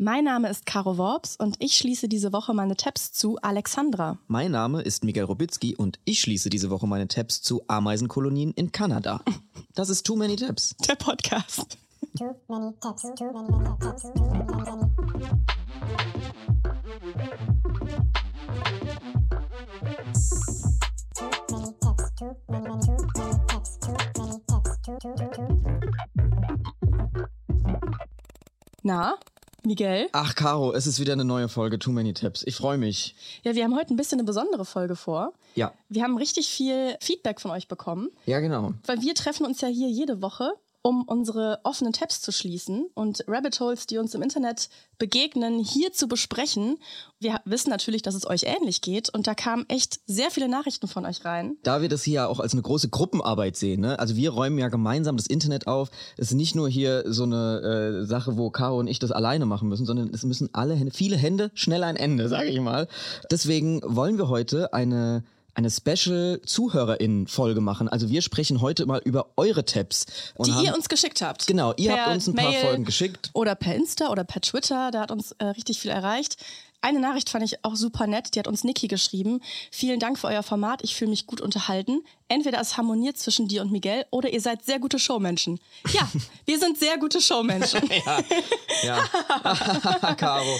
Mein Name ist Caro Worps und ich schließe diese Woche meine Tabs zu Alexandra. Mein Name ist Miguel Robitzky und ich schließe diese Woche meine Tabs zu Ameisenkolonien in Kanada. Das ist Too Many Tabs. Der Podcast. Too many tabs, too many tabs, too many tabs. Too many tabs, too many, many, too many tabs, too many tabs, too, too, too, too. Na, Miguel? Ach, Caro, es ist wieder eine neue Folge Too Many Tabs. Ich freue mich. Ja, wir haben heute ein bisschen eine besondere Folge vor. Ja. Wir haben richtig viel Feedback von euch bekommen, Ja, genau. weil wir treffen uns ja hier jede Woche, um unsere offenen Tabs zu schließen und Rabbit Holes, die uns im Internet begegnen, hier zu besprechen. Wir wissen natürlich, dass es euch ähnlich geht und da kamen echt sehr viele Nachrichten von euch rein. Da wir das hier ja auch als eine große Gruppenarbeit sehen, ne? also wir räumen ja gemeinsam das Internet auf. Es ist nicht nur hier so eine äh, Sache, wo Caro und ich das alleine machen müssen, sondern es müssen alle Hände, viele Hände, schnell ein Ende, sage ich mal. Deswegen wollen wir heute eine eine Special-ZuhörerInnen-Folge machen. Also wir sprechen heute mal über eure Tabs. Die haben, ihr uns geschickt habt. Genau, ihr habt uns ein paar Mail Folgen geschickt. Oder per Insta oder per Twitter, da hat uns äh, richtig viel erreicht. Eine Nachricht fand ich auch super nett, die hat uns Niki geschrieben. Vielen Dank für euer Format, ich fühle mich gut unterhalten. Entweder es harmoniert zwischen dir und Miguel oder ihr seid sehr gute Showmenschen. Ja, wir sind sehr gute Showmenschen. Ja, Caro.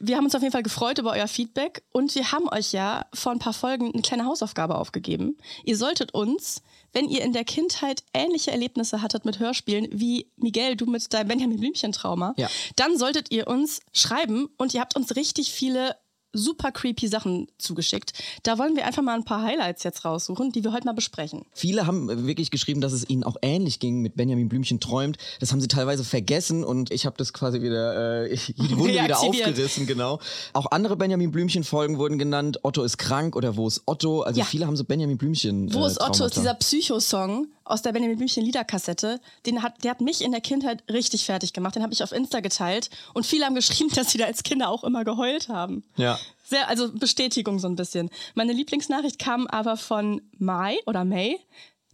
Wir haben uns auf jeden Fall gefreut über euer Feedback und wir haben euch ja vor ein paar Folgen eine kleine Hausaufgabe aufgegeben. Ihr solltet uns, wenn ihr in der Kindheit ähnliche Erlebnisse hattet mit Hörspielen, wie Miguel, du mit deinem Benjamin Blümchen-Trauma, Ja. dann solltet ihr uns schreiben und ihr habt uns richtig viele super creepy Sachen zugeschickt. Da wollen wir einfach mal ein paar Highlights jetzt raussuchen, die wir heute mal besprechen. Viele haben wirklich geschrieben, dass es ihnen auch ähnlich ging mit Benjamin Blümchen träumt. Das haben sie teilweise vergessen und ich habe das quasi wieder äh, die Wunde wieder aufgerissen, genau. Auch andere Benjamin Blümchen Folgen wurden genannt. Otto ist krank oder wo ist Otto? Also Ja. viele haben so Benjamin Blümchen. Wo äh, ist Otto? Ist dieser Psycho-Song aus der Benjamin Blümchen Liederkassette. Den hat, der hat mich in der Kindheit richtig fertig gemacht. Den habe ich auf Insta geteilt. Und viele haben geschrieben, dass sie da als Kinder auch immer geheult haben. Ja. Sehr, also Bestätigung so ein bisschen. Meine Lieblingsnachricht kam aber von Mai oder May.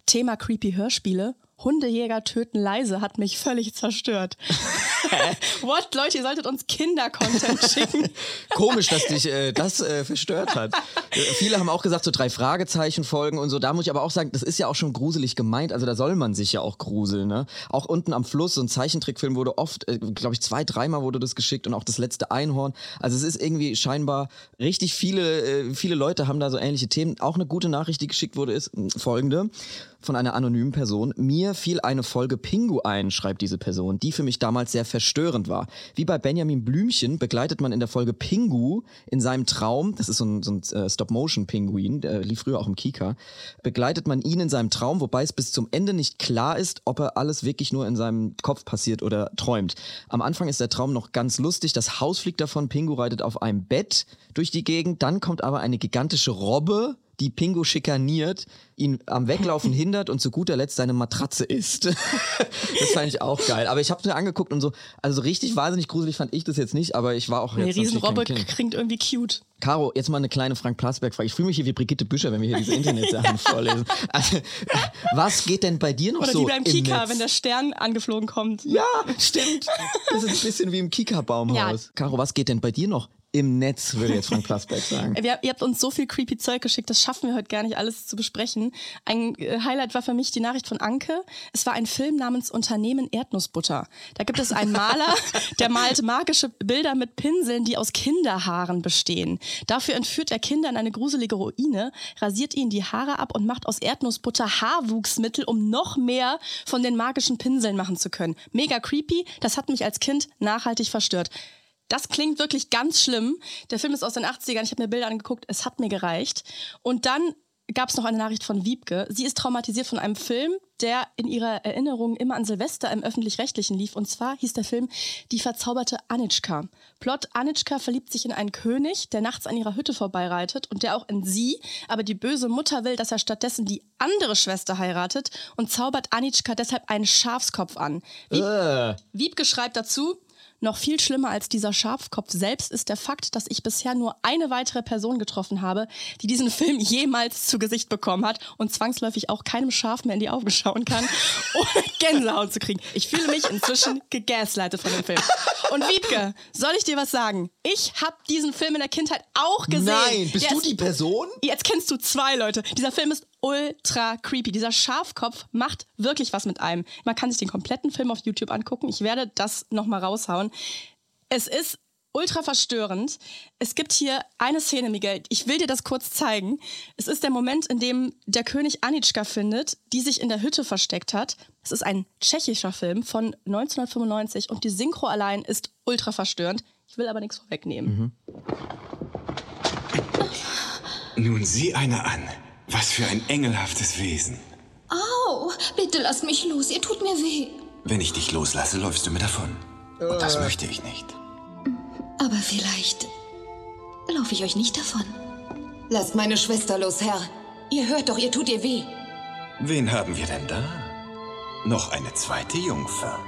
Thema creepy Hörspiele. Hundejäger töten leise hat mich völlig zerstört. What? Leute, ihr solltet uns Kinder-Content schicken. Komisch, dass dich äh, das äh, verstört hat. Äh, Viele haben auch gesagt, so drei Fragezeichen folgen und so. Da muss ich aber auch sagen, das ist ja auch schon gruselig gemeint. Also da soll man sich ja auch gruseln. Ne? Auch unten am Fluss, so ein Zeichentrickfilm wurde oft, äh, glaube ich, zwei, dreimal wurde das geschickt und auch das letzte Einhorn. Also es ist irgendwie scheinbar richtig viele, äh, viele Leute haben da so ähnliche Themen. Auch eine gute Nachricht, die geschickt wurde, ist mh, folgende von einer anonymen Person. Mir fiel eine Folge Pingu ein, schreibt diese Person, die für mich damals sehr verstörend war. Wie bei Benjamin Blümchen begleitet man in der Folge Pingu in seinem Traum, das ist so ein, so ein äh, Stop-Motion-Pinguin, der lief früher auch im Kika, begleitet man ihn in seinem Traum, wobei es bis zum Ende nicht klar ist, ob er alles wirklich nur in seinem Kopf passiert oder träumt. Am Anfang ist der Traum noch ganz lustig, das Haus fliegt davon, Pingu reitet auf einem Bett durch die Gegend, dann kommt aber eine gigantische Robbe, die Pingu schikaniert, ihn am Weglaufen hindert und zu guter Letzt seine Matratze isst. das fand ich auch geil. Aber ich habe mir angeguckt und so, also richtig wahnsinnig gruselig fand ich das jetzt nicht, aber ich war auch Nee, jetzt Riesenrobbe klingt irgendwie cute. Caro, jetzt mal eine kleine Frank Plasberg-Frage. Ich fühle mich hier wie Brigitte Büscher, wenn wir hier diese Internetsachen vorlesen. Also, was geht denn bei dir noch Oder so wie beim im Kika, Netz? wenn der Stern angeflogen kommt. Ja, stimmt. Das ist ein bisschen wie im Kika-Baumhaus. Caro, was geht denn bei dir noch im Netz, würde jetzt Frank Plasberg sagen. Wir, ihr habt uns so viel creepy Zeug geschickt, das schaffen wir heute gar nicht alles zu besprechen. Ein äh, Highlight war für mich die Nachricht von Anke. Es war ein Film namens Unternehmen Erdnussbutter. Da gibt es einen Maler, der malt magische Bilder mit Pinseln, die aus Kinderhaaren bestehen. Dafür entführt er Kinder in eine gruselige Ruine, rasiert ihnen die Haare ab und macht aus Erdnussbutter Haarwuchsmittel, um noch mehr von den magischen Pinseln machen zu können. Mega creepy. Das hat mich als Kind nachhaltig verstört. Das klingt wirklich ganz schlimm. Der Film ist aus den 80ern. Ich habe mir Bilder angeguckt. Es hat mir gereicht. Und dann gab es noch eine Nachricht von Wiebke. Sie ist traumatisiert von einem Film, der in ihrer Erinnerung immer an Silvester im Öffentlich-Rechtlichen lief. Und zwar hieß der Film Die verzauberte Anitschka. Plot, Anitschka verliebt sich in einen König, der nachts an ihrer Hütte vorbeireitet und der auch in sie. Aber die böse Mutter will, dass er stattdessen die andere Schwester heiratet und zaubert Anitschka deshalb einen Schafskopf an. Wieb Äh, Wiebke schreibt dazu, Noch viel schlimmer als dieser Schafkopf selbst ist der Fakt, dass ich bisher nur eine weitere Person getroffen habe, die diesen Film jemals zu Gesicht bekommen hat und zwangsläufig auch keinem Schaf mehr in die Augen schauen kann, ohne Gänsehaut zu kriegen. Ich fühle mich inzwischen gegaslightet von dem Film. Und Wiebke, soll ich dir was sagen? Ich habe diesen Film in der Kindheit auch gesehen. Nein, bist Der du ist- die Person? Jetzt kennst du zwei Leute. Dieser Film ist ultra creepy. Dieser Schafkopf macht wirklich was mit einem. Man kann sich den kompletten Film auf YouTube angucken. Ich werde das nochmal raushauen. Es ist ultra verstörend. Es gibt hier eine Szene, Miguel. Ich will dir das kurz zeigen. Es ist der Moment, in dem der König Anitschka findet, die sich in der Hütte versteckt hat. Es ist ein tschechischer Film von 1995 und die Synchro allein ist ultra verstörend. Ich will aber nichts vorwegnehmen. Nun sieh einer an. Was für ein engelhaftes Wesen. Au, bitte lasst mich los, ihr tut mir weh. Wenn ich dich loslasse, läufst du mir davon. Und das möchte ich nicht. Aber vielleicht laufe ich euch nicht davon. Lasst meine Schwester los, Herr. Ihr hört doch, ihr tut ihr weh. Wen haben wir denn da? Noch eine zweite Jungfer.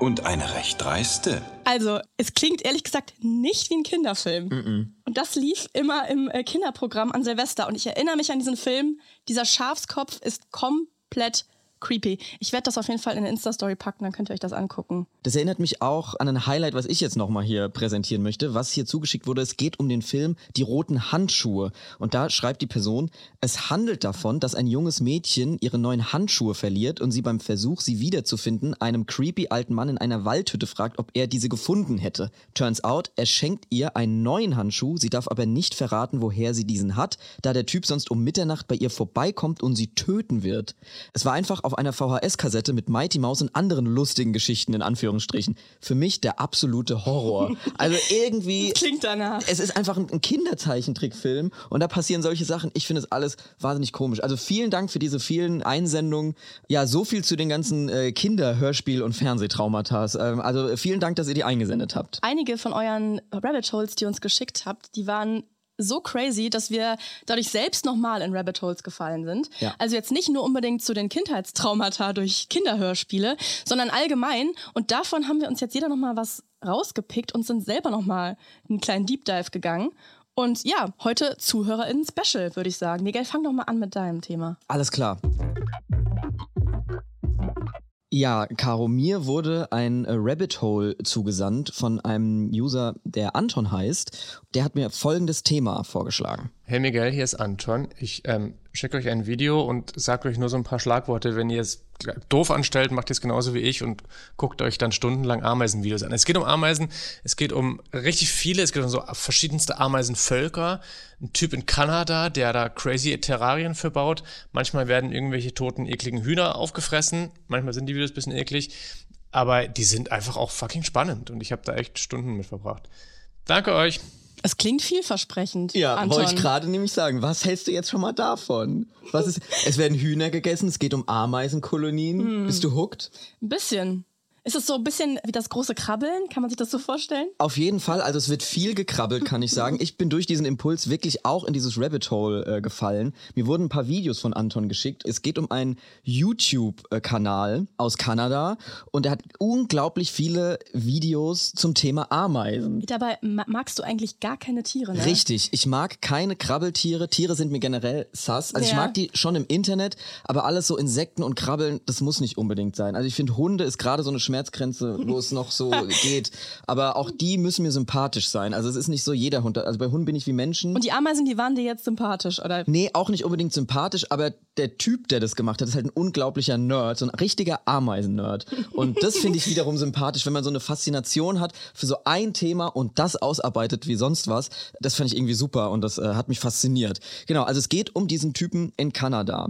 Und eine recht dreiste. Also, es klingt ehrlich gesagt nicht wie ein Kinderfilm. Und das lief immer im äh, Kinderprogramm an Silvester. Und ich erinnere mich an diesen Film. Dieser Schafskopf ist komplett creepy. Ich werde das auf jeden Fall in eine Insta-Story packen, dann könnt ihr euch das angucken. Das erinnert mich auch an ein Highlight, was ich jetzt nochmal hier präsentieren möchte, was hier zugeschickt wurde. Es geht um den Film Die roten Handschuhe. Und da schreibt die Person, es handelt davon, dass ein junges Mädchen ihre neuen Handschuhe verliert und sie beim Versuch, sie wiederzufinden, einem creepy alten Mann in einer Waldhütte fragt, ob er diese gefunden hätte. Turns out, er schenkt ihr einen neuen Handschuh, sie darf aber nicht verraten, woher sie diesen hat, da der Typ sonst um Mitternacht bei ihr vorbeikommt und sie töten wird. Es war einfach auf einer VHS-Kassette mit Mighty Mouse und anderen lustigen Geschichten in Anführungsstrichen. Für mich der absolute Horror. Also irgendwie. Klingt danach. Es ist einfach ein ein Kinderzeichentrickfilm und da passieren solche Sachen. Ich finde es alles wahnsinnig komisch. Also vielen Dank für diese vielen Einsendungen. Ja, so viel zu den ganzen äh, Kinder-Hörspiel- und Fernsehtraumata. Ähm, also vielen Dank, dass ihr die eingesendet habt. Einige von euren Rabbit Holes, die ihr uns geschickt habt, die waren so crazy, dass wir dadurch selbst nochmal in Rabbit Holes gefallen sind. Ja. Also jetzt nicht nur unbedingt zu den Kindheitstraumata durch Kinderhörspiele, sondern allgemein. Und davon haben wir uns jetzt jeder nochmal was rausgepickt und sind selber nochmal einen kleinen Deep Dive gegangen. Und ja, heute ZuhörerInnen Special, würde ich sagen. Miguel, fang doch mal an mit deinem Thema. Alles klar. Ja, Caro, mir wurde ein Rabbit Hole zugesandt von einem User, der Anton heißt. Der hat mir folgendes Thema vorgeschlagen. Hey Miguel, hier ist Anton. Ich ähm, schicke euch ein Video und sage euch nur so ein paar Schlagworte. Wenn ihr es doof anstellt, macht ihr es genauso wie ich und guckt euch dann stundenlang Ameisenvideos an. Es geht um Ameisen, es geht um richtig viele, es geht um so verschiedenste Ameisenvölker. Ein Typ in Kanada, der da crazy Terrarien für baut. Manchmal werden irgendwelche toten, ekligen Hühner aufgefressen. Manchmal sind die Videos ein bisschen eklig. Aber die sind einfach auch fucking spannend und ich habe da echt Stunden mit verbracht. Danke euch. Es klingt vielversprechend. Ja, Anton. wollte ich gerade nämlich sagen. Was hältst du jetzt schon mal davon? Was ist, es werden Hühner gegessen, es geht um Ameisenkolonien. Bist du hooked? Ein bisschen. Ist es so ein bisschen wie das große Krabbeln? Kann man sich das so vorstellen? Auf jeden Fall, also es wird viel gekrabbelt, kann ich sagen. Ich bin durch diesen Impuls wirklich auch in dieses Rabbit Hole äh, gefallen. Mir wurden ein paar Videos von Anton geschickt. Es geht um einen YouTube-Kanal aus Kanada und er hat unglaublich viele Videos zum Thema Ameisen. Dabei ma- magst du eigentlich gar keine Tiere, ne? Richtig, ich mag keine Krabbeltiere. Tiere sind mir generell sass. Also ich Ja. mag die schon im Internet, aber alles so Insekten und Krabbeln, das muss nicht unbedingt sein. Also ich finde Hunde ist gerade so eine Schmerzgrenze, wo es noch so geht. Aber auch die müssen mir sympathisch sein. Also es ist nicht so jeder Hund. Also bei Hunden bin ich wie Menschen. Und die Ameisen, die waren dir jetzt sympathisch, oder? Nee, auch nicht unbedingt sympathisch, aber der Typ, der das gemacht hat, ist halt ein unglaublicher Nerd, so ein richtiger Ameisen-Nerd. Und das finde ich wiederum sympathisch, wenn man so eine Faszination hat für so ein Thema und das ausarbeitet wie sonst was. Das fand ich irgendwie super und das äh, hat mich fasziniert. Genau, also es geht um diesen Typen in Kanada.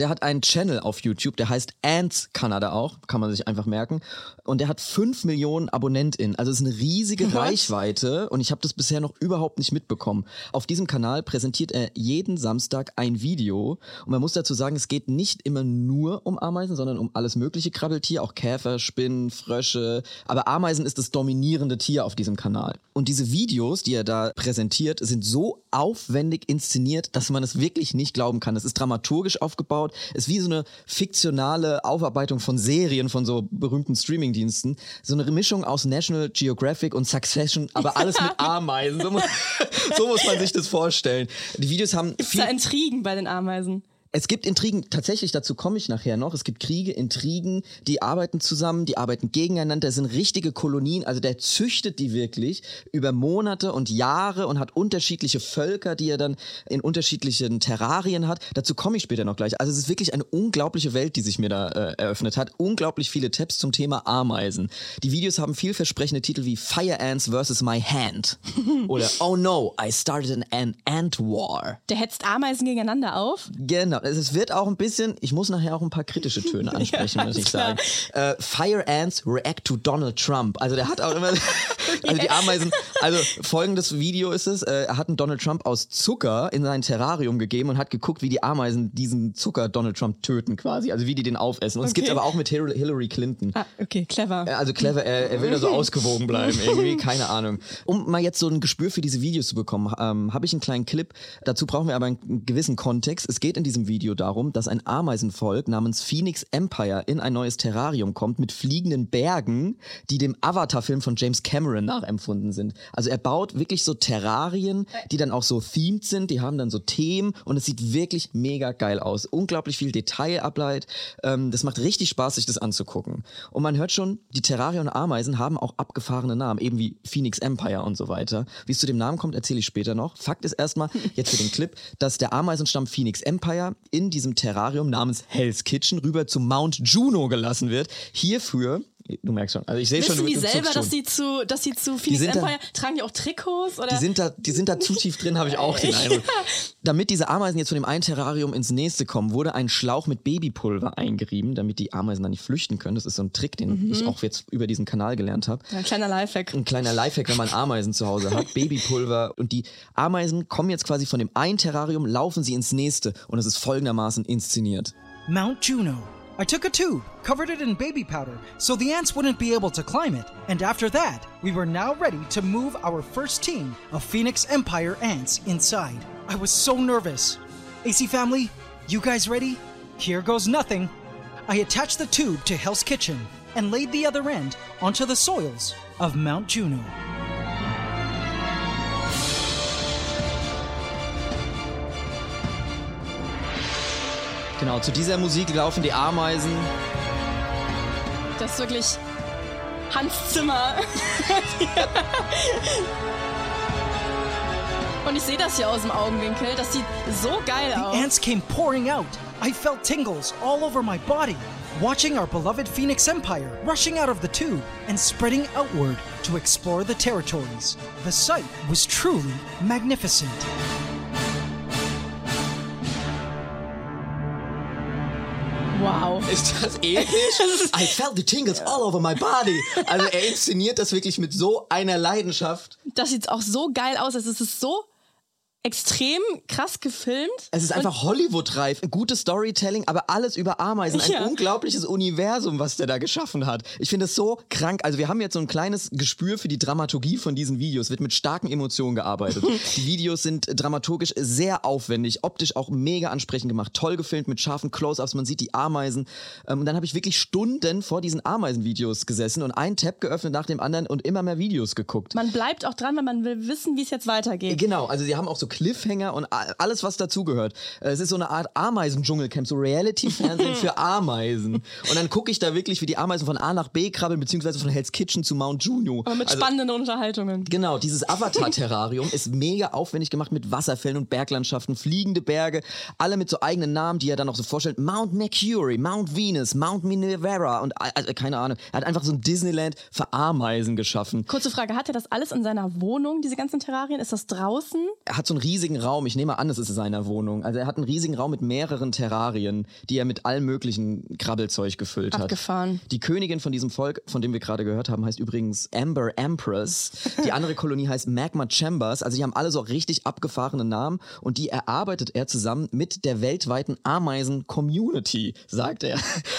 Der hat einen Channel auf YouTube, der heißt Ants Kanada auch, kann man sich einfach merken. Und der hat 5 Millionen AbonnentInnen. Also es ist eine riesige Reichweite und ich habe das bisher noch überhaupt nicht mitbekommen. Auf diesem Kanal präsentiert er jeden Samstag ein Video. Und man muss dazu sagen, es geht nicht immer nur um Ameisen, sondern um alles mögliche Krabbeltier, auch Käfer, Spinnen, Frösche. Aber Ameisen ist das dominierende Tier auf diesem Kanal. Und diese Videos, die er da präsentiert, sind so aufwendig inszeniert, dass man es wirklich nicht glauben kann. Es ist dramaturgisch aufgebaut. Aufgebaut. Ist wie so eine fiktionale Aufarbeitung von Serien von so berühmten Streamingdiensten. So eine Mischung aus National Geographic und Succession, aber alles mit Ameisen. So muss, so muss man sich das vorstellen. Die Videos haben Gibt's viel da Intrigen bei den Ameisen? Es gibt Intrigen, tatsächlich, dazu komme ich nachher noch. Es gibt Kriege, Intrigen, die arbeiten zusammen, die arbeiten gegeneinander. Das sind richtige Kolonien. Also der züchtet die wirklich über Monate und Jahre und hat unterschiedliche Völker, die er dann in unterschiedlichen Terrarien hat. Dazu komme ich später noch gleich. Also es ist wirklich eine unglaubliche Welt, die sich mir da äh, eröffnet hat. Unglaublich viele Tabs zum Thema Ameisen. Die Videos haben vielversprechende Titel wie Fire Ants vs. My Hand oder Oh no, I started an Ant War. Der hetzt Ameisen gegeneinander auf? Genau, es wird auch ein bisschen, ich muss nachher auch ein paar kritische Töne ansprechen, Ja, muss ich alles sagen. Äh, Fire Ants react to Donald Trump. Also der hat auch immer, also die Ameisen, also folgendes Video ist es, äh, er hat einen Donald Trump aus Zucker in sein Terrarium gegeben und hat geguckt, wie die Ameisen diesen Zucker Donald Trump töten quasi, also wie die den aufessen. Und es gibt Okay. aber auch mit Hil- Hillary Clinton. Ah, okay, clever. Ja, Also clever, er, er will da so ausgewogen bleiben, irgendwie, keine Ahnung. Um mal jetzt so ein Gespür für diese Videos zu bekommen, ähm, habe ich einen kleinen Clip. Dazu brauchen wir aber einen gewissen Kontext. Es geht in diesem Video darum, dass ein Ameisenvolk namens Phoenix Empire in ein neues Terrarium kommt mit fliegenden Bergen, die dem Avatar-Film von James Cameron nachempfunden sind. Also er baut wirklich so Terrarien, die dann auch so themed sind, die haben dann so Themen und es sieht wirklich mega geil aus. Unglaublich viel Detailarbeit. Ähm, das macht richtig Spaß, sich das anzugucken. Und man hört schon, die Terrarien und Ameisen haben auch abgefahrene Namen, eben wie Phoenix Empire und so weiter. Wie es zu dem Namen kommt, erzähle ich später noch. Fakt ist erstmal, jetzt für den Clip, dass der Ameisenstamm Phoenix Empire in diesem Terrarium namens Hell's Kitchen rüber zu Mount Juno gelassen wird. Hierfür, du merkst schon, also ich sehe schon, Wissen du, die du selber, dass die zu, dass die zu Phoenix sind da- Empire tragen die auch Trikots oder? Die sind da, die sind da zu tief drin, habe ich auch den Eindruck. Damit diese Ameisen jetzt von dem einen Terrarium ins nächste kommen, wurde ein Schlauch mit Babypulver eingerieben, damit die Ameisen dann nicht flüchten können. Das ist so ein Trick, den ich auch jetzt über diesen Kanal gelernt habe. Ja, ein kleiner Lifehack. Ein kleiner Lifehack, wenn man Ameisen zu Hause hat, Babypulver. Und die Ameisen kommen jetzt quasi von dem einen Terrarium, laufen sie ins nächste. Und es ist folgendermaßen inszeniert. Mount Juno. I took a tube, covered it in baby powder, so the ants wouldn't be able to climb it. And after that, we were now ready to move our first team of Phoenix Empire ants inside. I was so nervous. AC family, you guys ready? Here goes nothing. I attached the tube to Hell's Kitchen and laid the other end onto the soils of Mount Juno. Genau, zu dieser Musik laufen die Ameisen. Das ist wirklich Hans Zimmer. Und ich sehe das hier aus dem Augenwinkel. Das sieht so geil The aus. ants came pouring out. I felt tingles all over my body, watching our beloved Phoenix Empire rushing out of the tube and spreading outward to explore the territories. The sight was truly magnificent. Wow. Ist das episch? I felt the tingles all over my body. Also er inszeniert das wirklich mit so einer Leidenschaft. Das sieht auch so geil aus. Es ist so extrem krass gefilmt. Es ist einfach Hollywood-reif. Gutes Storytelling, aber alles über Ameisen. Ein Ja. unglaubliches Universum, was der da geschaffen hat. Ich finde es so krank. Also wir haben jetzt so ein kleines Gespür für die Dramaturgie von diesen Videos. Wird mit starken Emotionen gearbeitet. die Videos sind dramaturgisch sehr aufwendig, optisch auch mega ansprechend gemacht. Toll gefilmt mit scharfen Close-Ups. Man sieht die Ameisen. Ähm, Und dann habe ich wirklich Stunden vor diesen Ameisen-Videos gesessen und einen Tab geöffnet nach dem anderen und immer mehr Videos geguckt. Man bleibt auch dran, weil man will wissen, wie es jetzt weitergeht. Genau, also sie haben auch so Cliffhanger und alles, was dazugehört. Äh, Es ist so eine Art Ameisen-Dschungelcamp, so Reality-Fernsehen für Ameisen. Und dann gucke ich da wirklich, wie die Ameisen von A nach B krabbeln, beziehungsweise von Hell's Kitchen zu Mount Juno. Aber mit Also, spannenden Unterhaltungen. Genau, dieses Avatar-Terrarium ist mega aufwendig gemacht mit Wasserfällen und Berglandschaften, fliegende Berge, alle mit so eigenen Namen, die er dann noch so vorstellt. Mount Mercury, Mount Venus, Mount Minerva und also, keine Ahnung. Er hat einfach so ein Disneyland für Ameisen geschaffen. Kurze Frage, hat er das alles in seiner Wohnung, diese ganzen Terrarien? Ist das draußen? er hat so einen riesigen Raum, ich nehme an, es ist in seiner Wohnung. Also er hat einen riesigen Raum mit mehreren Terrarien, die er mit allem möglichen Krabbelzeug gefüllt hat. Abgefahren. Die Königin von diesem Volk, von dem wir gerade gehört haben, heißt übrigens Amber Empress. Die andere Kolonie heißt Magma Chambers. Also die haben alle so richtig abgefahrene Namen und die erarbeitet er zusammen mit der weltweiten Ameisen-Community, sagt er.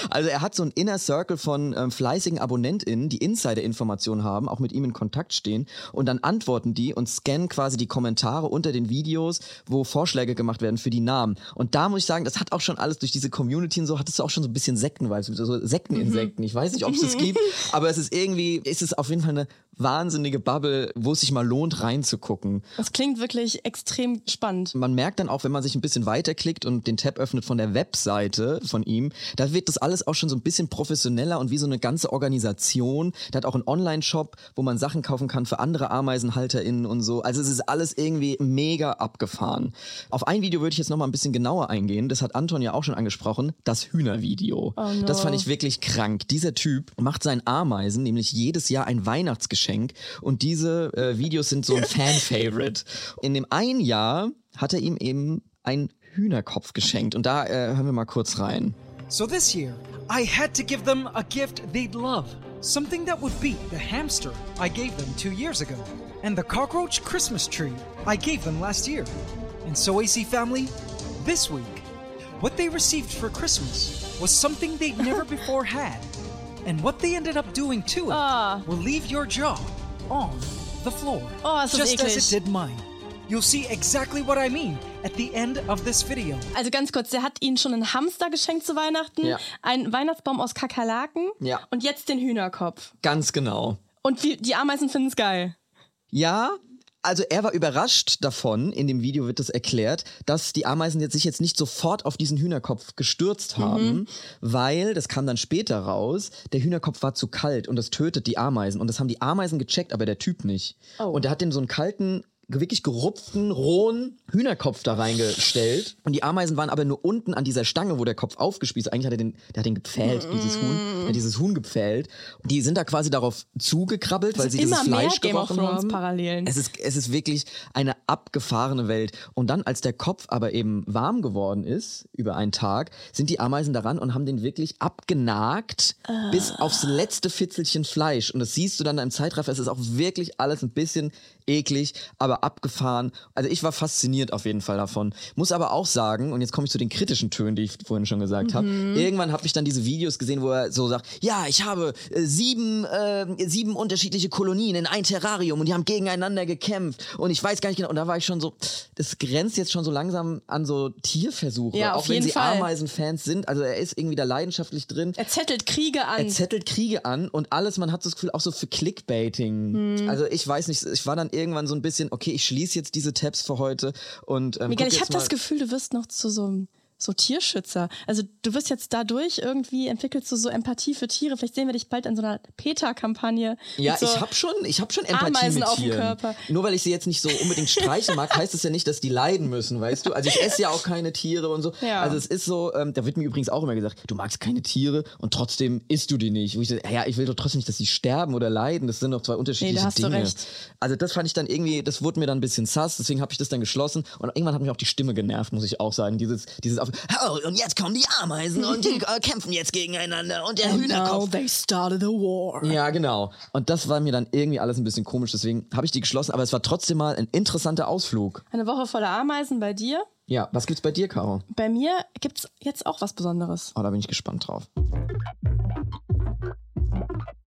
Also er hat so einen Inner Circle von ähm, fleißigen AbonnentInnen, die Insider-Informationen haben, auch mit ihm in Kontakt stehen und dann antworten die und scannen quasi die Kommentare unter den Videos, wo Vorschläge gemacht werden für die Namen. Und da muss ich sagen, das hat auch schon alles durch diese Community und so, hattest du auch schon so ein bisschen Sektenvibes, so Sekteninsekten. Ich weiß nicht, ob es das gibt, aber es ist irgendwie, ist es auf jeden Fall eine wahnsinnige Bubble, wo es sich mal lohnt, reinzugucken. Das klingt wirklich extrem spannend. Man merkt dann auch, wenn man sich ein bisschen weiterklickt und den Tab öffnet von der Webseite von ihm, da wird das alles auch schon so ein bisschen professioneller und wie so eine ganze Organisation. Der hat auch einen Online-Shop, wo man Sachen kaufen kann für andere AmeisenhalterInnen und so. Also es ist alles irgendwie mega abgefahren. Auf ein Video würde ich jetzt noch mal ein bisschen genauer eingehen. Das hat Anton ja auch schon angesprochen. Das Hühnervideo. Oh no. Das fand ich wirklich krank. Dieser Typ macht seinen Ameisen nämlich jedes Jahr ein Weihnachtsgeschenk und diese äh, Videos sind so ein Fan-Favorite. In dem einen Jahr hat er ihm eben einen Hühnerkopf geschenkt und da äh, hören wir mal kurz rein. So this year, I had to give them a gift they'd love. Something that would beat the hamster I gave them two years ago, and the cockroach Christmas tree I gave them last year. And so, AC family, this week, what they received for Christmas was something they'd never before had. And what they ended up doing to it Ah. will leave your jaw on the floor. Oh, ist das just as eklig. it did mine. You'll see exactly what I mean at the end of this video. Also ganz kurz, der hat ihnen schon einen Hamster geschenkt zu Weihnachten, Ja. einen Weihnachtsbaum aus Kakerlaken Ja. und jetzt den Hühnerkopf. Ganz genau. Und die Ameisen finden es geil. Ja, also er war überrascht davon, in dem Video wird das erklärt, dass die Ameisen jetzt sich jetzt nicht sofort auf diesen Hühnerkopf gestürzt haben, weil, das kam dann später raus, der Hühnerkopf war zu kalt und das tötet die Ameisen. Und das haben die Ameisen gecheckt, aber der Typ nicht. Und er hat dem so einen kalten, wirklich gerupften, rohen Hühnerkopf da reingestellt. Und die Ameisen waren aber nur unten an dieser Stange, wo der Kopf aufgespießt ist. Eigentlich hat er den, der hat den gepfählt, dieses Huhn. Er hat dieses Huhn gepfählt. Die sind da quasi darauf zugekrabbelt, weil sie dieses Fleisch gerochen haben. Parallelen. Es ist, es ist wirklich eine abgefahrene Welt. Und dann, als der Kopf aber eben warm geworden ist, über einen Tag, sind die Ameisen daran und haben den wirklich abgenagt bis aufs letzte Fitzelchen Fleisch. Und das siehst du dann im Zeitraffer. Es ist auch wirklich alles ein bisschen eklig, aber abgefahren. Also ich war fasziniert auf jeden Fall davon. Muss aber auch sagen, und jetzt komme ich zu den kritischen Tönen, die ich vorhin schon gesagt habe. Irgendwann habe ich dann diese Videos gesehen, wo er so sagt, ja, ich habe äh, sieben, äh, sieben unterschiedliche Kolonien in ein Terrarium und die haben gegeneinander gekämpft und ich weiß gar nicht genau. Und da war ich schon so, das grenzt jetzt schon so langsam an so Tierversuche, Ja, auch wenn sie. Ameisenfans sind. Also er ist irgendwie da leidenschaftlich drin. Er zettelt Kriege an. Er zettelt Kriege an und alles, man hat so das Gefühl, auch so für Clickbaiting. Hm. Also ich weiß nicht, ich war dann irgendwann so ein bisschen, okay, ich schließe jetzt diese Tabs für heute und ähm, Miguel, ich habe das Gefühl, du wirst noch zu so einem so Tierschützer. Also du wirst jetzt dadurch irgendwie entwickelst du so Empathie für Tiere. Vielleicht sehen wir dich bald in so einer PETA-Kampagne. Ja, so ich habe schon, ich habe schon Empathie Ameisen mit auf dem Tieren. Körper. Nur weil ich sie jetzt nicht so unbedingt streichen mag, heißt es ja nicht, dass die leiden müssen, weißt du? Also ich esse ja auch keine Tiere und so. Ja. Also es ist so, ähm, da wird mir übrigens auch immer gesagt, du magst keine Tiere und trotzdem isst du die nicht. Wo ich sage, ja, ich will doch trotzdem nicht, dass sie sterben oder leiden. Das sind doch zwei unterschiedliche Nee, da hast du Dinge. recht. Also das fand ich dann irgendwie, das wurde mir dann ein bisschen sass, deswegen habe ich das dann geschlossen und irgendwann hat mich auch die Stimme genervt, muss ich auch sagen. Dieses, dieses auf, oh, und jetzt kommen die Ameisen und die äh, kämpfen jetzt gegeneinander und der Hühnerkopf. they started a war. Ja, genau. Und das war mir dann irgendwie alles ein bisschen komisch, deswegen habe ich die geschlossen, aber es war trotzdem mal ein interessanter Ausflug. Eine Woche voller Ameisen bei dir. Ja, was gibt's bei dir, Caro? Bei mir gibt's jetzt auch was Besonderes. Oh, da bin ich gespannt drauf.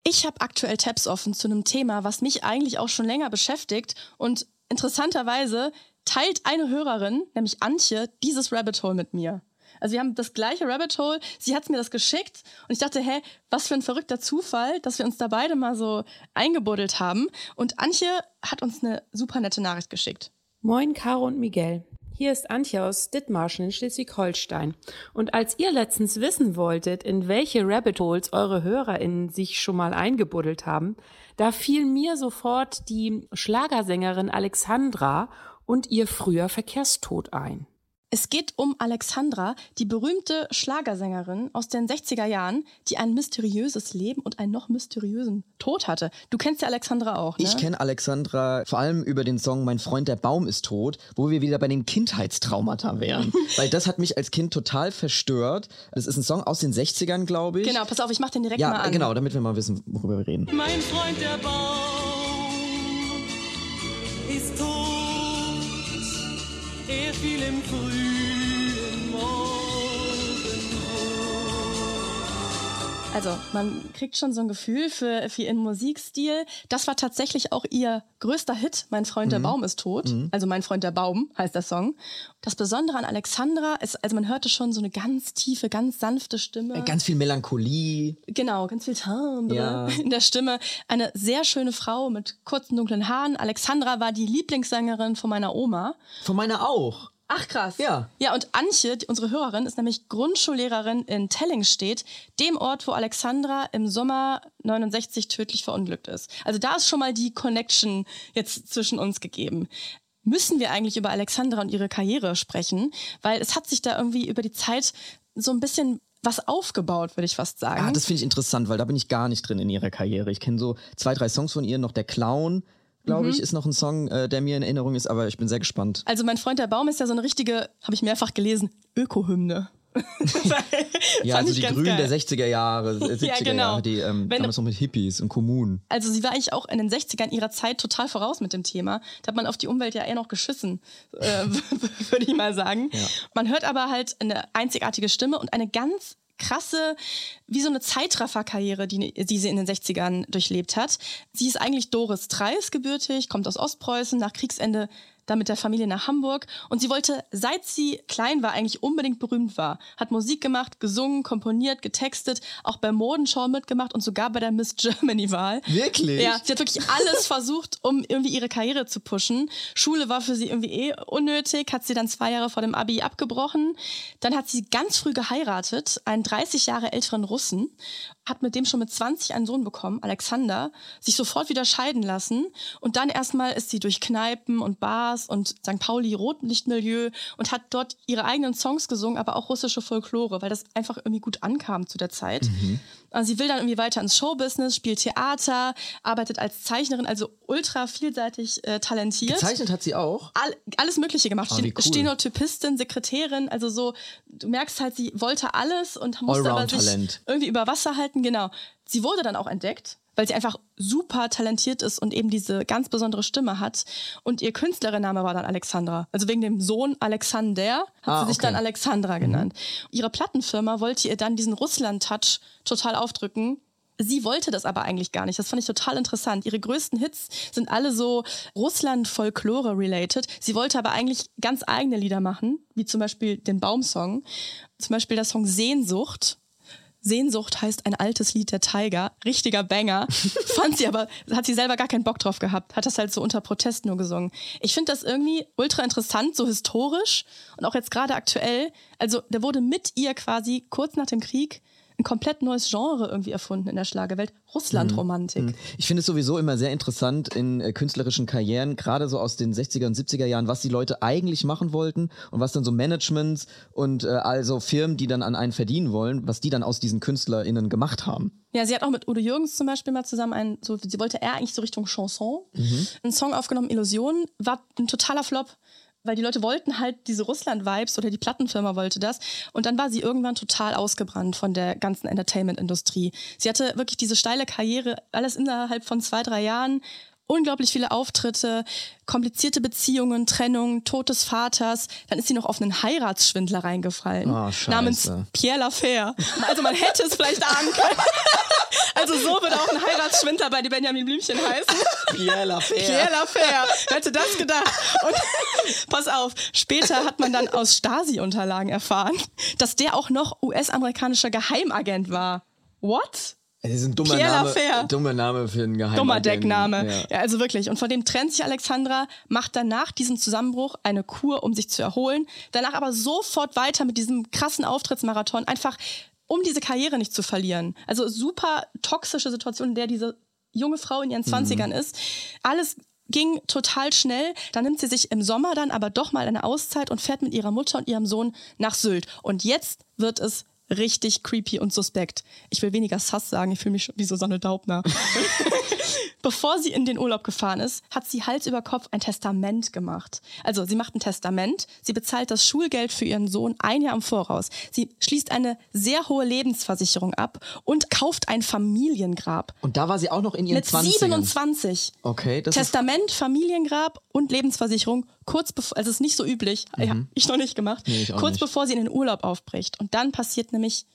Ich habe aktuell Tabs offen zu einem Thema, was mich eigentlich auch schon länger beschäftigt. Und interessanterweise teilt eine Hörerin, nämlich Antje, dieses Rabbit Hole mit mir. Also wir haben das gleiche Rabbit Hole. Sie hat mir das geschickt und ich dachte, hä, was für ein verrückter Zufall, dass wir uns da beide mal so eingebuddelt haben. Und Antje hat uns eine super nette Nachricht geschickt. Moin, Caro und Miguel. Hier ist Antje aus Dithmarschen in Schleswig-Holstein. Und als ihr letztens wissen wolltet, in welche Rabbit Holes eure HörerInnen sich schon mal eingebuddelt haben, da fiel mir sofort die Schlagersängerin Alexandra und ihr früher Verkehrstod ein. Es geht um Alexandra, die berühmte Schlagersängerin aus den 60er Jahren, die ein mysteriöses Leben und einen noch mysteriösen Tod hatte. Du kennst ja Alexandra auch, ne? Ich kenne Alexandra vor allem über den Song Mein Freund der Baum ist tot, wo wir wieder bei den Kindheitstraumata wären. Weil das hat mich als Kind total verstört. Das ist ein Song aus den 60ern, glaube ich. Genau, pass auf, ich mach den direkt mal Ja, an. genau, damit wir mal wissen, worüber wir reden. Mein Freund der Baum fiel im frühen Also man kriegt schon so ein Gefühl für, für ihren Musikstil. Das war tatsächlich auch ihr größter Hit, Mein Freund der Baum ist tot. Also Mein Freund der Baum heißt der Song. Das Besondere an Alexandra ist, also man hörte schon so eine ganz tiefe, ganz sanfte Stimme. Äh, Ganz viel Melancholie. Genau, ganz viel Timbre Ja. in der Stimme. Eine sehr schöne Frau mit kurzen dunklen Haaren. Alexandra war die Lieblingssängerin von meiner Oma. Von meiner auch. Ach krass. Ja. Ja, und Antje, die, unsere Hörerin, ist nämlich Grundschullehrerin in Tellingstedt, dem Ort, wo Alexandra im Sommer 69 tödlich verunglückt ist. Also da ist schon mal die Connection jetzt zwischen uns gegeben. Müssen wir eigentlich über Alexandra und ihre Karriere sprechen, weil es hat sich da irgendwie über die Zeit so ein bisschen was aufgebaut, würde ich fast sagen. Ah, das finde ich interessant, weil da bin ich gar nicht drin in ihrer Karriere. Ich kenne so zwei, drei Songs von ihr, noch der Clown, glaube Mhm. ich, ist noch ein Song, äh, der mir in Erinnerung ist, aber ich bin sehr gespannt. Also mein Freund der Baum ist ja so eine richtige, habe ich mehrfach gelesen, Ökohymne. Ja, also die Grünen geil. der 60er Jahre, äh, 70er genau. Jahre, die ähm, Wenn- damals noch mit Hippies und Kommunen. Also sie war eigentlich auch in den 60ern ihrer Zeit total voraus mit dem Thema. Da hat man auf die Umwelt ja eher noch geschissen, äh, würde ich mal sagen. Man hört aber halt eine einzigartige Stimme und eine ganz krasse, wie so eine Zeitraffer-Karriere, die, die sie in den 60ern durchlebt hat. Sie ist eigentlich Doris Treis gebürtig, kommt aus Ostpreußen, nach Kriegsende dann mit der Familie nach Hamburg und sie wollte, seit sie klein war, eigentlich unbedingt berühmt war. Hat Musik gemacht, gesungen, komponiert, getextet, auch bei Modenschau mitgemacht und sogar bei der Miss Germany-Wahl. Wirklich? Ja, sie hat wirklich alles versucht, um irgendwie ihre Karriere zu pushen. Schule war für sie irgendwie eh unnötig, hat sie dann zwei Jahre vor dem Abi abgebrochen. Dann hat sie ganz früh geheiratet, einen 30 Jahre älteren Russen, hat mit dem schon mit 20 einen Sohn bekommen, Alexander, sich sofort wieder scheiden lassen und dann erstmal ist sie durch Kneipen und Bars und St. Pauli Rotlichtmilieu und hat dort ihre eigenen Songs gesungen, aber auch russische Folklore, weil das einfach irgendwie gut ankam zu der Zeit. Also sie will dann irgendwie weiter ins Showbusiness, spielt Theater, arbeitet als Zeichnerin, also ultra vielseitig äh, talentiert. Gezeichnet hat sie auch. All, alles Mögliche gemacht. Ah, cool. Stenotypistin, Sekretärin, also so, du merkst halt, sie wollte alles und musste aber sich irgendwie über Wasser halten, genau. Sie wurde dann auch entdeckt, weil sie einfach super talentiert ist und eben diese ganz besondere Stimme hat. Und ihr Künstlerinname war dann Alexandra. Also wegen dem Sohn Alexander hat Ah, sie sich okay. dann Alexandra genannt. Ihre Plattenfirma wollte ihr dann diesen Russland-Touch total aufdrücken. Sie wollte das aber eigentlich gar nicht. Das fand ich total interessant. Ihre größten Hits sind alle so Russland-Folklore-related. Sie wollte aber eigentlich ganz eigene Lieder machen, wie zum Beispiel den Baumsong. Zum Beispiel der Song Sehnsucht. Sehnsucht heißt ein altes Lied der Tiger, richtiger Banger. Fand sie aber, hat sie selber gar keinen Bock drauf gehabt, hat das halt so unter Protest nur gesungen. Ich finde das irgendwie ultra interessant, so historisch und auch jetzt gerade aktuell. Also da wurde mit ihr quasi kurz nach dem Krieg ein komplett neues Genre irgendwie erfunden in der Schlagerwelt. Russlandromantik. Ich finde es sowieso immer sehr interessant in äh, künstlerischen Karrieren, gerade so aus den 60er und 70er Jahren, was die Leute eigentlich machen wollten und was dann so Managements und äh, also Firmen, die dann an einen verdienen wollen, was die dann aus diesen KünstlerInnen gemacht haben. Ja, sie hat auch mit Udo Jürgens zum Beispiel mal zusammen einen, so, sie wollte eher eigentlich so Richtung Chanson, einen Song aufgenommen, Illusionen, war ein totaler Flop. Weil die Leute wollten halt diese Russland-Vibes oder die Plattenfirma wollte das. Und dann war sie irgendwann total ausgebrannt von der ganzen Entertainment-Industrie. Sie hatte wirklich diese steile Karriere, alles innerhalb von zwei, drei Jahren. Unglaublich viele Auftritte, komplizierte Beziehungen, Trennung, Tod des Vaters. Dann ist sie noch auf einen Heiratsschwindler reingefallen. Oh, scheiße. namens Pierre Lafer. Also man hätte es vielleicht ahnen können. Also so wird auch ein Heiratsschwindler bei die Benjamin Blümchen heißen. Pierre Lafer. Pierre Lafer. Wer hätte das gedacht? Und pass auf, später hat man dann aus Stasi-Unterlagen erfahren, dass der auch noch US-amerikanischer Geheimagent war. What? Es ist ein dummer Pierre Name, dummer Name für einen Geheimagenten. Dummer Deckname. Ja. Ja. also wirklich. Und von dem trennt sich Alexandra, macht dann nach diesem Zusammenbruch eine Kur, um sich zu erholen. Danach aber sofort weiter mit diesem krassen Auftrittsmarathon, einfach um diese Karriere nicht zu verlieren. Also super toxische Situation, in der diese junge Frau in ihren Mhm. 20ern ist. Alles ging total schnell. Dann nimmt sie sich im Sommer dann aber doch mal eine Auszeit und fährt mit ihrer Mutter und ihrem Sohn nach Sylt. Und jetzt wird es richtig creepy und suspekt. Ich will weniger Sass sagen, ich fühle mich wie Susanne Daubner. Bevor sie in den Urlaub gefahren ist, hat sie Hals über Kopf ein Testament gemacht. Also sie macht ein Testament, sie bezahlt das Schulgeld für ihren Sohn ein Jahr im Voraus. Sie schließt eine sehr hohe Lebensversicherung ab und kauft ein Familiengrab. Und da war sie auch noch in ihren Mit 20ern. 27. Okay, das ist Testament, Familiengrab und Lebensversicherung, kurz bevor, also es ist nicht so üblich, ja, ich noch nicht gemacht, Mhm. Nee, kurz nicht. bevor sie in den Urlaub aufbricht. Und dann passiert nämlich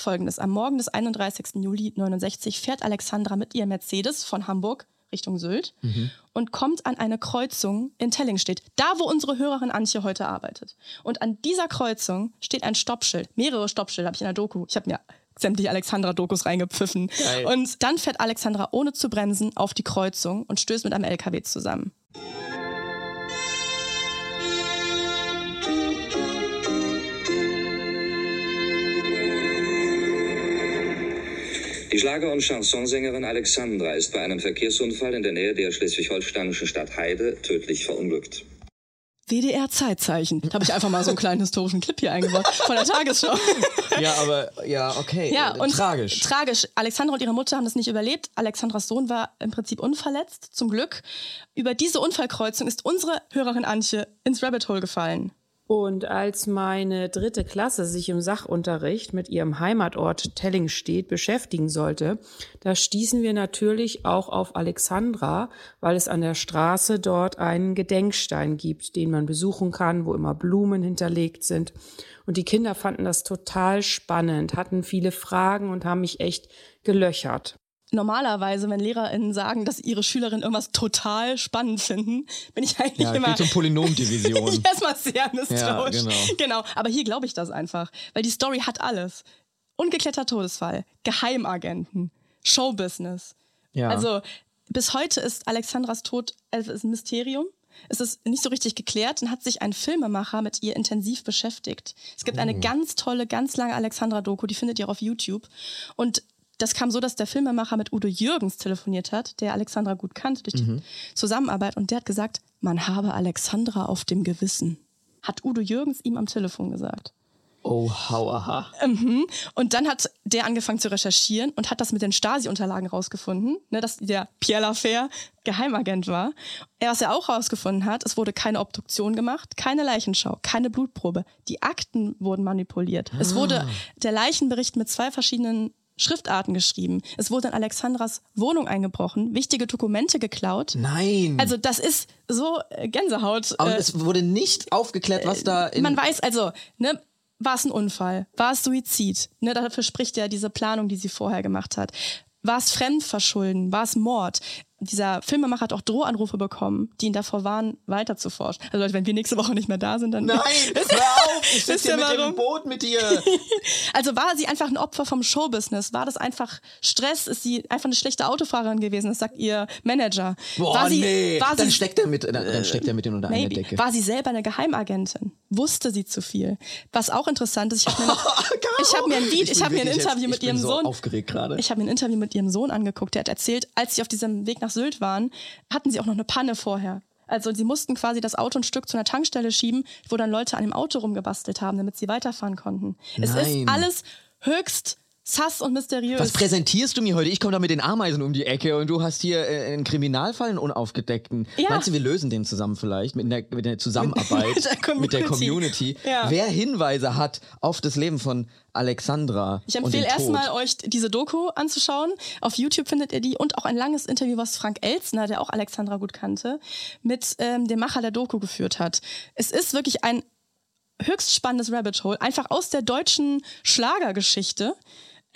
folgendes. Am Morgen des 31. Juli 69 fährt Alexandra mit ihrem Mercedes von Hamburg Richtung Sylt und kommt an eine Kreuzung in Tellingstedt, da wo unsere Hörerin Antje heute arbeitet. Und an dieser Kreuzung steht ein Stoppschild, mehrere Stoppschilder habe ich in der Doku. Ich habe mir sämtliche Alexandra-Dokus reingepfiffen. Geil. Und dann fährt Alexandra ohne zu bremsen auf die Kreuzung und stößt mit einem LKW zusammen. Die Schlager- und Chansonsängerin Alexandra ist bei einem Verkehrsunfall in der Nähe der schleswig-holsteinischen Stadt Heide tödlich verunglückt. WDR Zeitzeichen. Da habe ich einfach mal so einen kleinen historischen Clip hier eingebaut von der Tagesschau. Ja, aber ja, okay. Ja, und tragisch. Tragisch. Alexandra und ihre Mutter haben das nicht überlebt. Alexandras Sohn war im Prinzip unverletzt, zum Glück. Über diese Unfallkreuzung ist unsere Hörerin Antje ins Rabbit Hole gefallen. Und als meine dritte Klasse sich im Sachunterricht mit ihrem Heimatort Tellingstedt beschäftigen sollte, da stießen wir natürlich auch auf Alexandra, weil es an der Straße dort einen Gedenkstein gibt, den man besuchen kann, wo immer Blumen hinterlegt sind. Und die Kinder fanden das total spannend, hatten viele Fragen und haben mich echt gelöchert. Normalerweise, wenn LehrerInnen sagen, dass ihre Schülerinnen irgendwas total spannend finden, bin ich eigentlich Ja, immer geht um Polynomdivision. ich erstmal sehr misstrauisch. Ja, genau. genau. Aber hier glaube ich das einfach, weil die Story hat alles. Ungeklärter Todesfall, Geheimagenten, Showbusiness. Ja. Also bis heute ist Alexandras Tod äh, ist ein Mysterium. Es ist nicht so richtig geklärt und hat sich ein Filmemacher mit ihr intensiv beschäftigt. Es gibt eine ganz tolle, ganz lange Alexandra-Doku, die findet ihr auch auf YouTube. Und das kam so, dass der Filmemacher mit Udo Jürgens telefoniert hat, der Alexandra gut kannte durch die Zusammenarbeit. Und der hat gesagt, man habe Alexandra auf dem Gewissen. Hat Udo Jürgens ihm am Telefon gesagt. Oh, hauaha. Mhm. Und dann hat der angefangen zu recherchieren und hat das mit den Stasi-Unterlagen rausgefunden, ne, dass der Pierre Lafer Geheimagent war. Er, was er auch rausgefunden hat, es wurde keine Obduktion gemacht, keine Leichenschau, keine Blutprobe. Die Akten wurden manipuliert. Es wurde der Leichenbericht mit zwei verschiedenen Schriftarten geschrieben. Es wurde in Alexandras Wohnung eingebrochen, wichtige Dokumente geklaut. Nein. Also das ist so äh, Gänsehaut. Aber äh, es wurde nicht aufgeklärt, was da in. man weiß also, ne, war es ein Unfall? War es Suizid? Ne, dafür spricht ja diese Planung, die sie vorher gemacht hat. War es Fremdverschulden? War es Mord? Dieser Filmemacher hat auch Drohanrufe bekommen, die ihn davor warnen, weiter zu forschen. Also Leute, wenn wir nächste Woche nicht mehr da sind, dann... Nein, hör auf, ich sitze hier mit warum? dem Boot mit dir. Also war sie einfach ein Opfer vom Showbusiness? War das einfach Stress? Ist sie einfach eine schlechte Autofahrerin gewesen? Das sagt ihr Manager. Boah, war sie, nee. war dann sie, steckt er mit, dann, dann steckt er mit unter einer Maybe. Decke. War sie selber eine Geheimagentin? Wusste sie zu viel? Was auch interessant ist, ich habe mir, ich hab mir ein, Video, ich bin hab mir ein wirklich jetzt- Interview mit ich ihrem so Sohn. aufgeregt gerade. Ich habe mir ein Interview mit ihrem Sohn angeguckt. Der hat erzählt, als sie auf diesem Weg nach Sylt waren, hatten sie auch noch eine Panne vorher. Also sie mussten quasi das Auto ein Stück zu einer Tankstelle schieben, wo dann Leute an dem Auto rumgebastelt haben, damit sie weiterfahren konnten. Es Nein. ist alles höchst sass und mysteriös. Was präsentierst du mir heute? Ich komme da mit den Ameisen um die Ecke und du hast hier äh, einen Kriminalfall, einen unaufgedeckten. Ja. Meinst du, wir lösen den zusammen vielleicht mit der, mit der Zusammenarbeit Mit der Community. mit der Community? Ja. Wer Hinweise hat auf das Leben von Alexandra Ich empfehle erstmal euch diese Doku anzuschauen. Auf YouTube findet ihr die und auch ein langes Interview, was Frank Elzner, der auch Alexandra gut kannte, mit ähm, dem Macher der Doku geführt hat. Es ist wirklich ein höchst spannendes Rabbit Hole, einfach aus der deutschen Schlagergeschichte.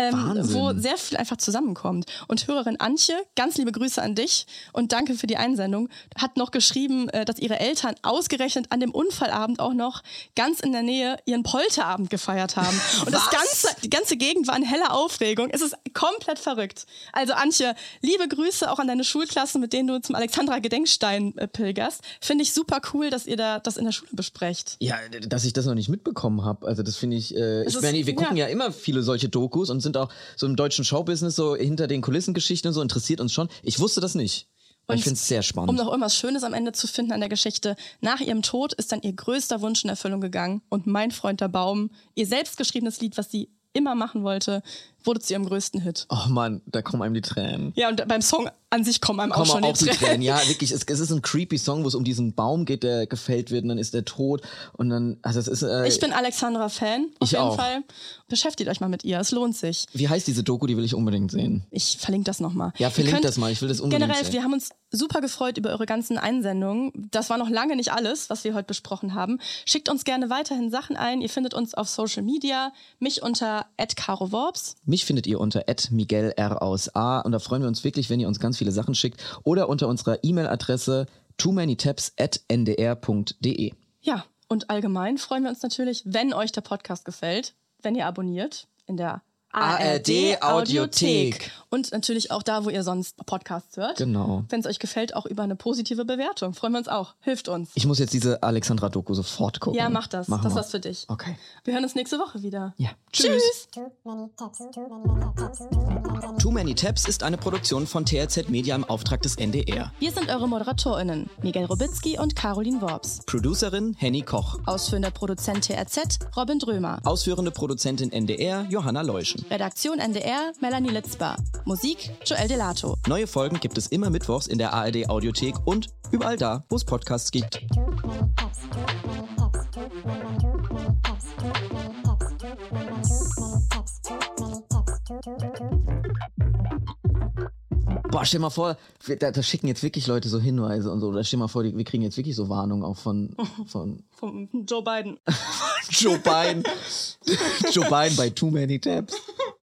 Ähm, wo sehr viel einfach zusammenkommt. Und Hörerin Antje, ganz liebe Grüße an dich und danke für die Einsendung, hat noch geschrieben, äh, dass ihre Eltern ausgerechnet an dem Unfallabend auch noch ganz in der Nähe ihren Polterabend gefeiert haben. Und das ganze, die ganze Gegend war in heller Aufregung. Es ist komplett verrückt. Also Antje, liebe Grüße auch an deine Schulklasse, mit denen du zum Alexandra Gedenkstein äh, pilgerst. Finde ich super cool, dass ihr da das in der Schule besprecht. Ja, dass ich das noch nicht mitbekommen habe. Also das finde ich, äh, ich meine, wir gucken ja. ja. immer viele solche Dokus und sind auch so im deutschen Showbusiness so hinter den Kulissengeschichten und so interessiert uns schon. Ich wusste das nicht. Aber ich Und finde es sehr spannend. Um noch irgendwas Schönes am Ende zu finden an der Geschichte. Nach ihrem Tod ist dann ihr größter Wunsch in Erfüllung gegangen und mein Freund der Baum, ihr selbstgeschriebenes Lied, was sie immer machen wollte, wurde zu ihrem größten Hit. Oh Mann, da kommen einem die Tränen. Ja, und beim Song an sich kommen einem auch Kommen schon auch die die Tränen. Tränen. Ja, wirklich, es, es ist ein creepy Song, wo es um diesen Baum geht, der gefällt wird und dann ist der tot und dann, also es ist, äh, Ich bin Alexandra Fan, auf Ich jeden auch. Fall. Beschäftigt euch mal mit ihr, es lohnt sich. wie heißt diese Doku, die will ich unbedingt sehen. Ich verlinke das nochmal. Ja, verlink das mal, ich will das unbedingt Generell, sehen. wir haben uns super gefreut über eure ganzen Einsendungen. Das war noch lange nicht alles, was wir heute besprochen haben. Schickt uns gerne weiterhin Sachen ein. Ihr findet uns auf Social Media, mich unter @caroworps. Mich findet ihr unter Miguel R aus A und da freuen wir uns wirklich, wenn ihr uns ganz viele Sachen schickt oder unter unserer E-Mail-Adresse too ndr.de. Ja, und allgemein freuen wir uns natürlich, wenn euch der Podcast gefällt, wenn ihr abonniert in der ARD Audiothek. Und natürlich auch da, wo ihr sonst Podcasts hört. Genau. Wenn es euch gefällt, auch über eine positive Bewertung. Freuen wir uns auch. Hilft uns. Ich muss jetzt diese Alexandra-Doku sofort gucken. Ja, mach das. Machen das ist was für dich. Okay. Wir hören uns nächste Woche wieder. Ja. Tschüss. Too many tabs, too many tabs, too many tabs. Too Many Tabs ist eine Produktion von TRZ Media im Auftrag des NDR. Wir sind eure ModeratorInnen, Miguel Robitzky und Caroline Worps. Producerin Henny Koch. Ausführender Produzent TRZ, Robin Drömer. Ausführende Produzentin NDR Johanna Leuschen. Redaktion NDR, Melanie Litzbar. Musik, Joel Delato. Neue Folgen gibt es immer mittwochs in der ARD Audiothek und überall da, wo es Podcasts gibt. Boah, stell mal vor, wir- da, da schicken jetzt wirklich Leute so Hinweise und so. Da stell mal vor, die, wir kriegen jetzt wirklich so Warnungen auch von, von Vom Joe Biden. Joe Biden. Joe Biden bei Too Many Tabs.